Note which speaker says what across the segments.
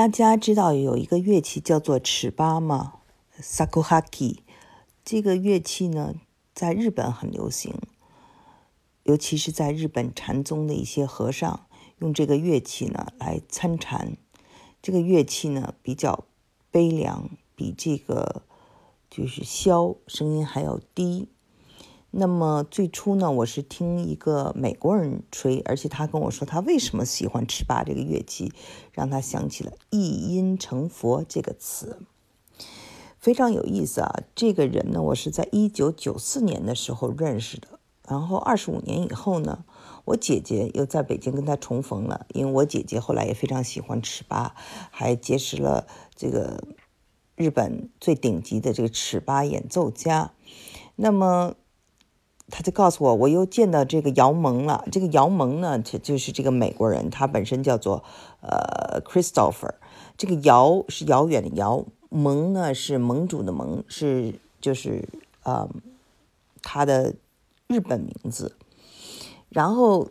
Speaker 1: 大家知道有一个乐器叫做尺八吗？Sakuhaki。这个乐器呢，在日本很流行，尤其是在日本禅宗的一些和尚用这个乐器呢来参禅。这个乐器呢比较悲凉，比这个就是箫声音还要低。那么最初呢，我是听一个美国人吹，而且他跟我说他为什么喜欢尺八这个乐器，让他想起了“一音成佛”这个词，非常有意思啊。这个人呢，我是在一九九四年的时候认识的，然后二十五年以后呢，我姐姐又在北京跟他重逢了，因为我姐姐后来也非常喜欢尺八，还结识了这个日本最顶级的这个尺八演奏家，那么。他就告诉我，我又见到这个姚蒙了。这个姚蒙呢，就就是这个美国人，他本身叫做呃 Christopher。这个姚是遥远的遥，蒙呢是盟主的盟，是就是呃他的日本名字。然后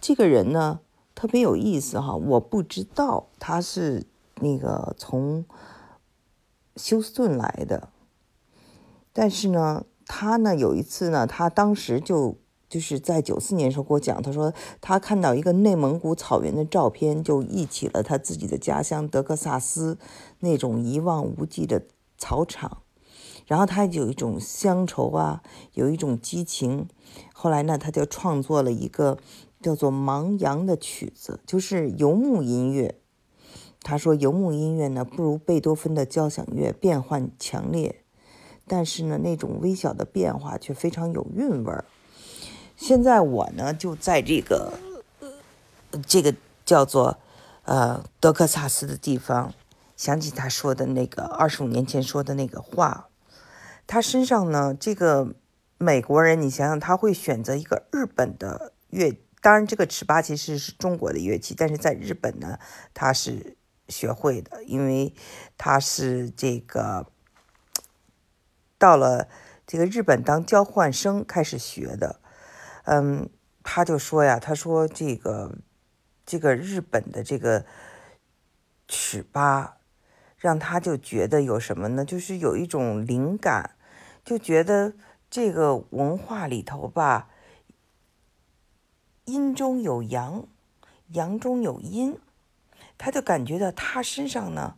Speaker 1: 这个人呢特别有意思哈，我不知道他是那个从休斯顿来的，但是呢。他呢有一次呢，他当时就就是在九四年时候给我讲，他说他看到一个内蒙古草原的照片，就忆起了他自己的家乡德克萨斯那种一望无际的草场，然后他有一种乡愁啊，有一种激情。后来呢，他就创作了一个叫做《盲羊》的曲子，就是游牧音乐。他说游牧音乐呢，不如贝多芬的交响乐变幻强烈。但是呢，那种微小的变化却非常有韵味儿。现在我呢，就在这个这个叫做呃德克萨斯的地方，想起他说的那个二十五年前说的那个话。他身上呢，这个美国人，你想想，他会选择一个日本的乐，当然这个尺八其实是中国的乐器，但是在日本呢，他是学会的，因为他是这个。到了这个日本当交换生开始学的，嗯，他就说呀，他说这个这个日本的这个尺八，让他就觉得有什么呢？就是有一种灵感，就觉得这个文化里头吧，阴中有阳，阳中有阴，他就感觉到他身上呢，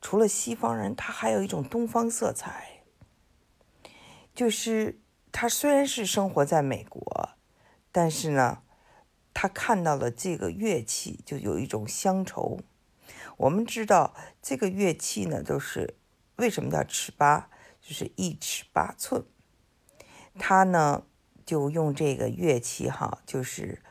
Speaker 1: 除了西方人，他还有一种东方色彩。就是他虽然是生活在美国，但是呢，他看到了这个乐器就有一种乡愁。我们知道这个乐器呢，都是为什么叫尺八，就是一尺八寸。他呢就用这个乐器哈，就是。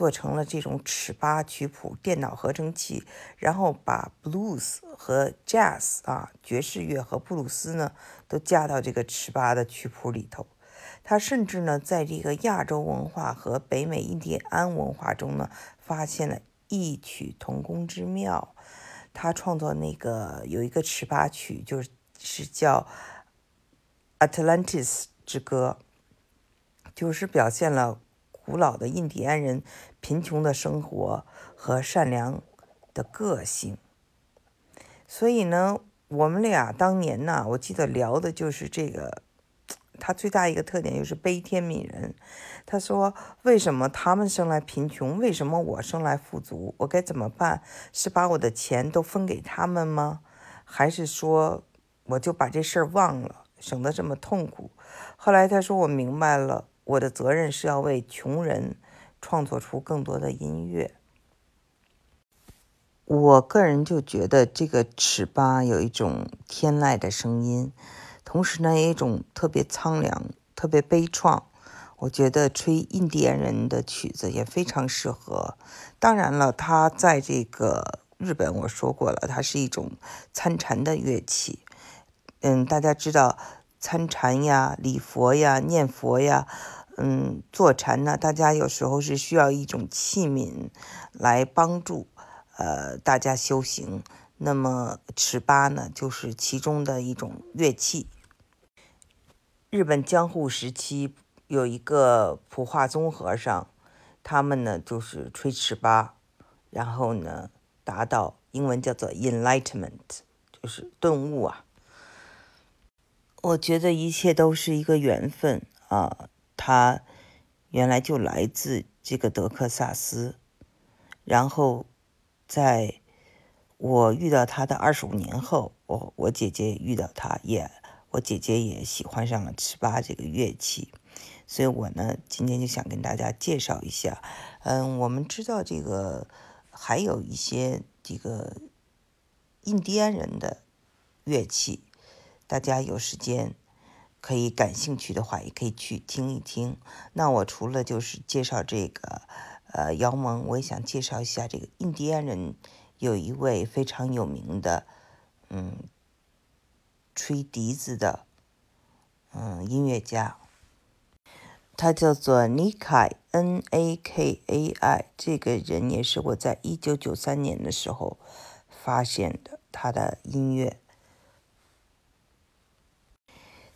Speaker 1: 做成了这种尺八曲谱电脑合成器，然后把 blues 和 jazz 啊爵士乐和布鲁斯呢都加到这个尺八的曲谱里头。他甚至呢在这个亚洲文化和北美印第安文化中呢发现了异曲同工之妙。他创作那个有一个尺八曲，就是是叫 Atlantis 之歌，就是表现了。古老的印第安人贫穷的生活和善良的个性，所以呢，我们俩当年呢，我记得聊的就是这个。他最大一个特点就是悲天悯人。他说：“为什么他们生来贫穷？为什么我生来富足？我该怎么办？是把我的钱都分给他们吗？还是说我就把这事儿忘了，省得这么痛苦？”后来他说：“我明白了。”我的责任是要为穷人创作出更多的音乐。我个人就觉得这个尺八有一种天籁的声音，同时呢，有一种特别苍凉、特别悲怆。我觉得吹印第安人的曲子也非常适合。当然了，它在这个日本我说过了，它是一种参禅的乐器。嗯，大家知道。参禅呀，礼佛呀，念佛呀，嗯，坐禅呢，大家有时候是需要一种器皿来帮助，呃，大家修行。那么尺八呢，就是其中的一种乐器。日本江户时期有一个普化宗和尚，他们呢就是吹尺八，然后呢达到英文叫做 enlightenment，就是顿悟啊。我觉得一切都是一个缘分啊，他原来就来自这个德克萨斯，然后在我遇到他的二十五年后，我我姐姐遇到他，也我姐姐也喜欢上了尺八这个乐器，所以我呢今天就想跟大家介绍一下。嗯，我们知道这个还有一些这个印第安人的乐器。大家有时间可以感兴趣的话，也可以去听一听。那我除了就是介绍这个呃姚蒙，我也想介绍一下这个印第安人有一位非常有名的嗯吹笛子的嗯音乐家，他叫做 Nakai N A K A I。这个人也是我在一九九三年的时候发现的他的音乐。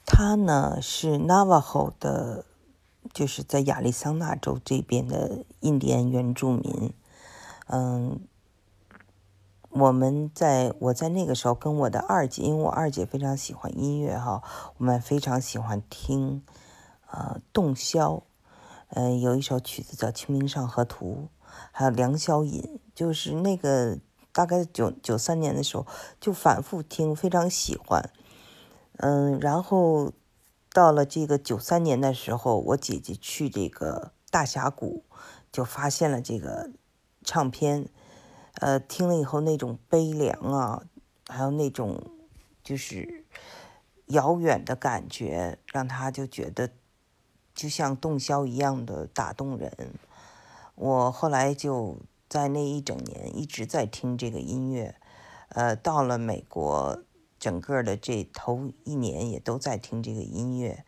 Speaker 1: 他呢是 Navajo 的，就是在亚利桑那州这边的印第安原住民。嗯，我们在我在那个时候跟我的二姐，因为我二姐非常喜欢音乐哈，我们非常喜欢听呃洞箫，嗯，有一首曲子叫《清明上河图》，还有《良宵引》，就是那个大概九九三年的时候就反复听，非常喜欢。嗯，然后到了这个九三年的时候，我姐姐去这个大峡谷，就发现了这个唱片，呃，听了以后那种悲凉啊，还有那种就是遥远的感觉，让她就觉得就像洞箫一样的打动人。我后来就在那一整年一直在听这个音乐，呃，到了美国。整个的这头一年也都在听这个音乐，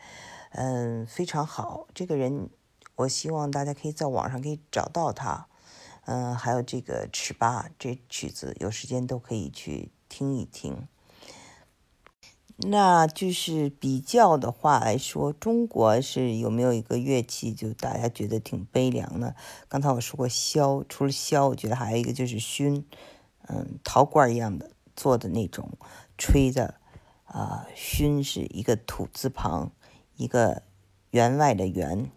Speaker 1: 嗯，非常好。这个人，我希望大家可以在网上可以找到他，嗯，还有这个尺八这曲子，有时间都可以去听一听。那就是比较的话来说，中国是有没有一个乐器就大家觉得挺悲凉的？刚才我说过箫，除了箫，我觉得还有一个就是埙，嗯，陶罐一样的做的那种。吹的，啊，熏是一个土字旁，一个员外的员，